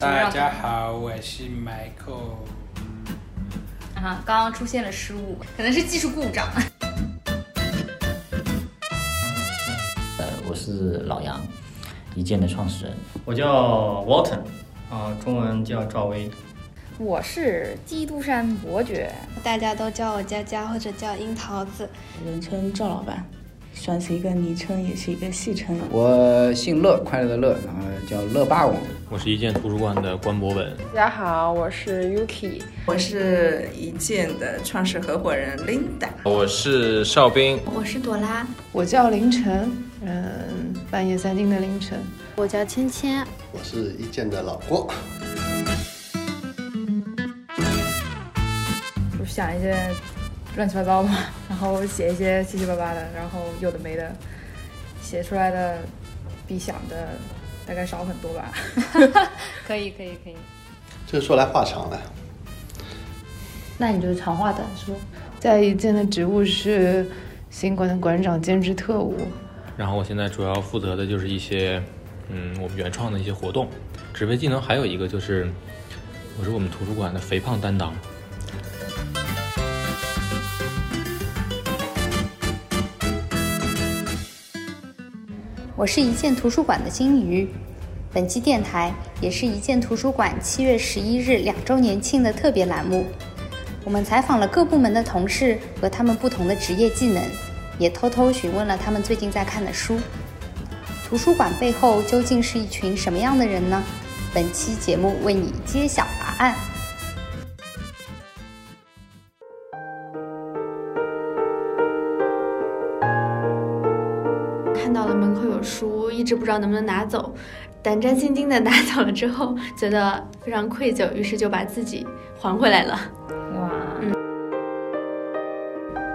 大家好，我是 Michael。啊，刚刚出现了失误，可能是技术故障。呃，我是老杨，一键的创始人。我叫 Walton，啊，中文叫赵薇。我是基督山伯爵，大家都叫我佳佳或者叫樱桃子，人称赵老板。算是一个昵称，也是一个戏称。我姓乐，快乐的乐，然后叫乐霸王。我是一建图书馆的关博文。大家好，我是 Yuki，我是一建的创始合伙人 Linda。我是邵兵，我是朵拉，我叫凌晨，嗯，半夜三更的凌晨。我叫芊芊，我是一建的老郭。我想一些。乱七八糟嘛，然后写一些七七八八的，然后有的没的，写出来的比想的大概少很多吧。可以可以可以。这说来话长了。那你就长话短说。在一建的职务是新馆的馆长兼职特务。然后我现在主要负责的就是一些嗯我们原创的一些活动。职位技能还有一个就是，我是我们图书馆的肥胖担当。我是一建图书馆的金鱼，本期电台也是一建图书馆七月十一日两周年庆的特别栏目。我们采访了各部门的同事和他们不同的职业技能，也偷偷询问了他们最近在看的书。图书馆背后究竟是一群什么样的人呢？本期节目为你揭晓答案。书一直不知道能不能拿走，胆战心惊的拿走了之后，觉得非常愧疚，于是就把自己还回来了。哇，嗯，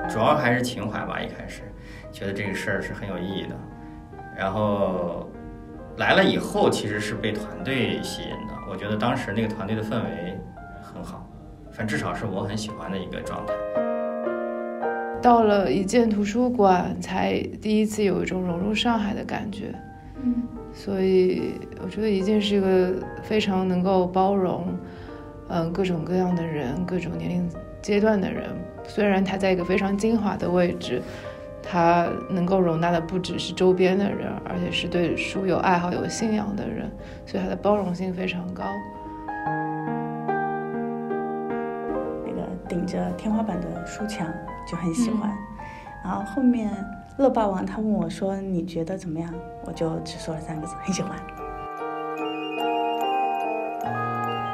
主要还是情怀吧。一开始觉得这个事儿是很有意义的，然后来了以后，其实是被团队吸引的。我觉得当时那个团队的氛围很好，反正至少是我很喜欢的一个状态。到了一建图书馆，才第一次有一种融入上海的感觉。嗯，所以我觉得一建是一个非常能够包容，嗯，各种各样的人，各种年龄阶段的人。虽然它在一个非常精华的位置，它能够容纳的不只是周边的人，而且是对书有爱好、有信仰的人，所以它的包容性非常高。顶着天花板的书墙。就很喜欢，然后后面乐霸王他问我说：“你觉得怎么样？”我就只说了三个字：很喜欢。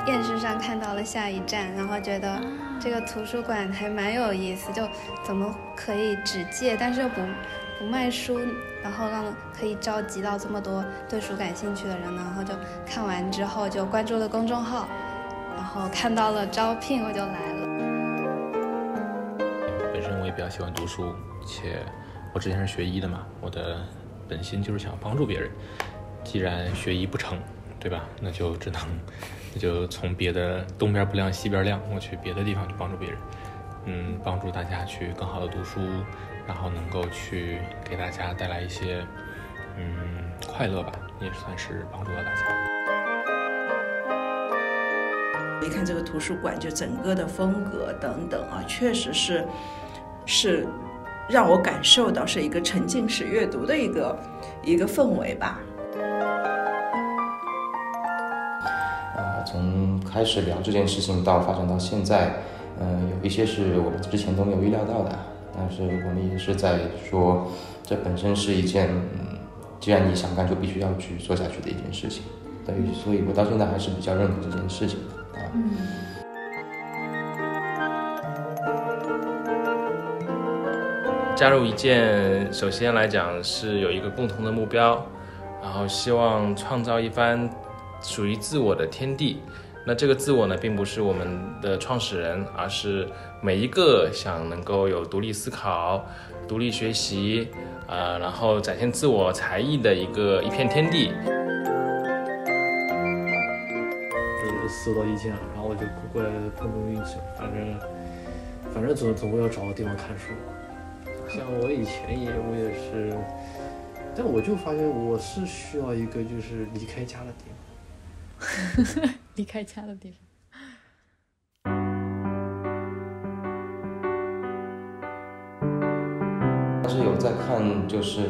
电视上看到了下一站，然后觉得这个图书馆还蛮有意思，就怎么可以只借，但是又不不卖书，然后让可以召集到这么多对书感兴趣的人呢？然后就看完之后就关注了公众号，然后看到了招聘，我就来了。比较喜欢读书，且我之前是学医的嘛，我的本心就是想帮助别人。既然学医不成，对吧？那就只能，那就从别的东边不亮西边亮，我去别的地方去帮助别人。嗯，帮助大家去更好的读书，然后能够去给大家带来一些嗯快乐吧，也算是帮助了大家。一看这个图书馆，就整个的风格等等啊，确实是。是让我感受到是一个沉浸式阅读的一个一个氛围吧。啊，从开始聊这件事情到发展到现在，嗯，有一些是我们之前都没有预料到的，但是我们也是在说，这本身是一件，嗯，既然你想干，就必须要去做下去的一件事情。对于，所以我到现在还是比较认可这件事情的啊。加入一件，首先来讲是有一个共同的目标，然后希望创造一番属于自我的天地。那这个自我呢，并不是我们的创始人，而是每一个想能够有独立思考、独立学习，呃，然后展现自我才艺的一个一片天地。就是搜到一件，然后我就过来碰碰运气，反正反正总总归要找个地方看书。像我以前也，我也是，但我就发现我是需要一个就是离开家的地方，离开家的地方。但是有在看，就是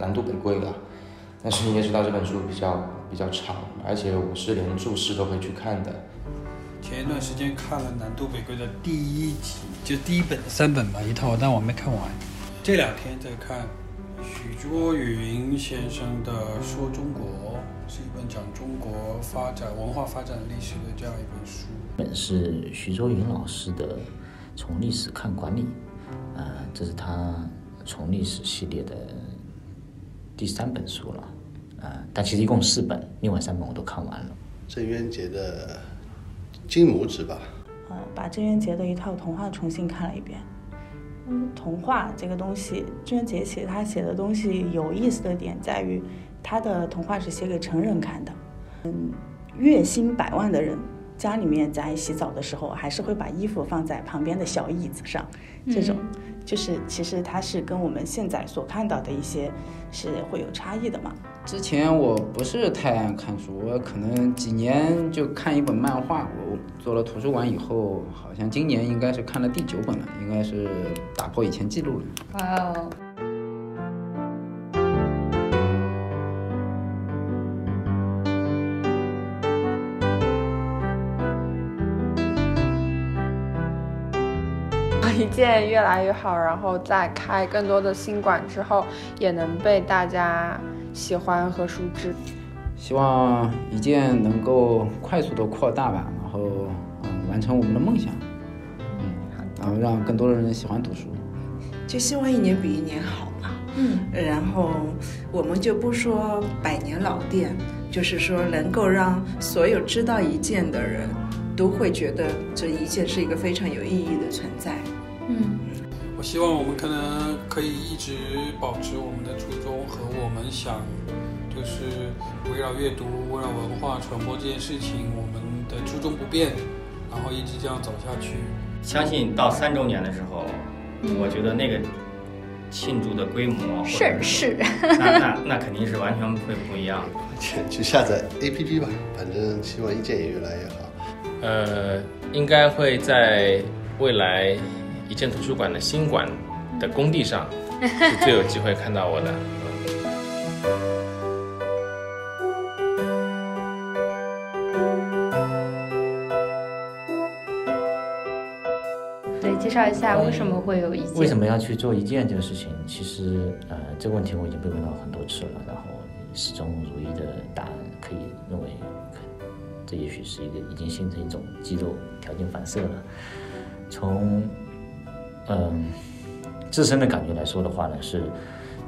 南渡北归了。但是你也知道这本书比较比较长，而且我是连注释都会去看的。前一段时间看了《南渡北归》的第一集，就第一本三本吧，一套，但我没看完。这两天在看许卓云先生的《说中国》，是一本讲中国发展、文化发展历史的这样一本书。本是徐卓云老师的《从历史看管理》，呃，这是他从历史系列的第三本书了，呃，但其实一共四本，另外三本我都看完了。郑渊洁的金拇指吧，呃，把郑渊洁的一套童话重新看了一遍。童话这个东西，郑渊洁写他写的东西有意思的点在于，他的童话是写给成人看的。嗯，月薪百万的人，家里面在洗澡的时候，还是会把衣服放在旁边的小椅子上，这种就是其实它是跟我们现在所看到的一些是会有差异的嘛。之前我不是太爱看书，我可能几年就看一本漫画。我做了图书馆以后，好像今年应该是看了第九本了，应该是打破以前记录了。哇哦！一件越来越好，然后再开更多的新馆之后，也能被大家喜欢和熟知。希望一件能够快速的扩大吧，然后嗯完成我们的梦想，嗯，然后让更多的人喜欢读书。就希望一年比一年好吧。嗯，然后我们就不说百年老店，就是说能够让所有知道一件的人都会觉得这一件是一个非常有意义的存在。嗯，我希望我们可能可以一直保持我们的初衷和我们想，就是围绕阅读、围绕文化传播这件事情，我们的初衷不变，然后一直这样走下去。相信到三周年的时候，嗯我觉得那个庆祝的规模，盛世那那那肯定是完全会不一样。去 去下载 APP 吧，反正希望一件也越来越好。呃，应该会在未来一建图书馆的新馆的工地上是最有机会看到我的。对，介绍一下为什么会有一件？为什么要去做一件这个事情？其实，呃，这个问题我已经被问到很多次了，然后始终如一的答案可以认为，这也许是一个已经形成一种肌肉条件反射了。从嗯自身的感觉来说的话呢，是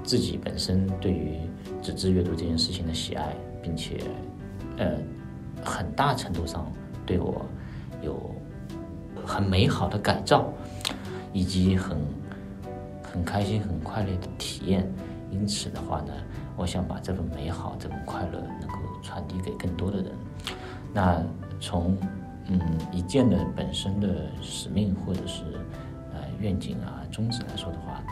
自己本身对于纸质阅读这件事情的喜爱，并且呃很大程度上对我有很美好的改造，以及很很开心、很快乐的体验。因此的话呢，我想把这份美好、这份快乐能够传递给更多的人。那从嗯一件的本身的使命或者是愿景啊宗旨来说的话，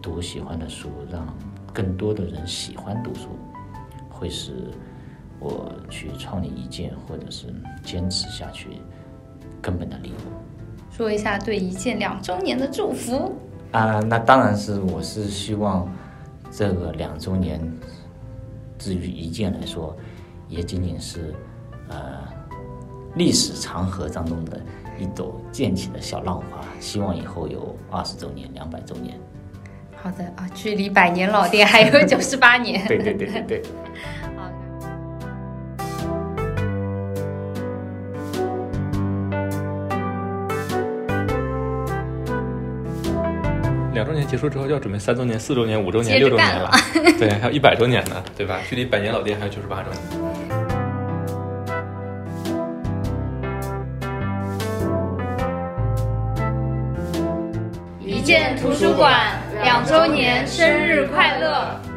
读喜欢的书，让更多的人喜欢读书，会是我去创立一件或者是坚持下去根本的理由。说一下对一件两周年的祝福。啊，那当然是，我是希望这个两周年，至于一件来说，也仅仅是呃历史长河当中的一朵溅起的小浪花。希望以后有二十周年、两百周年。好的啊，距离百年老店还有 九十八年。对对对对对。两周年结束之后，就要准备三周年、四周年、五周年、六周年了干，对，还有一百周年呢，对吧？距离百年老店还有九十八周年。见图书馆两周年生日快乐！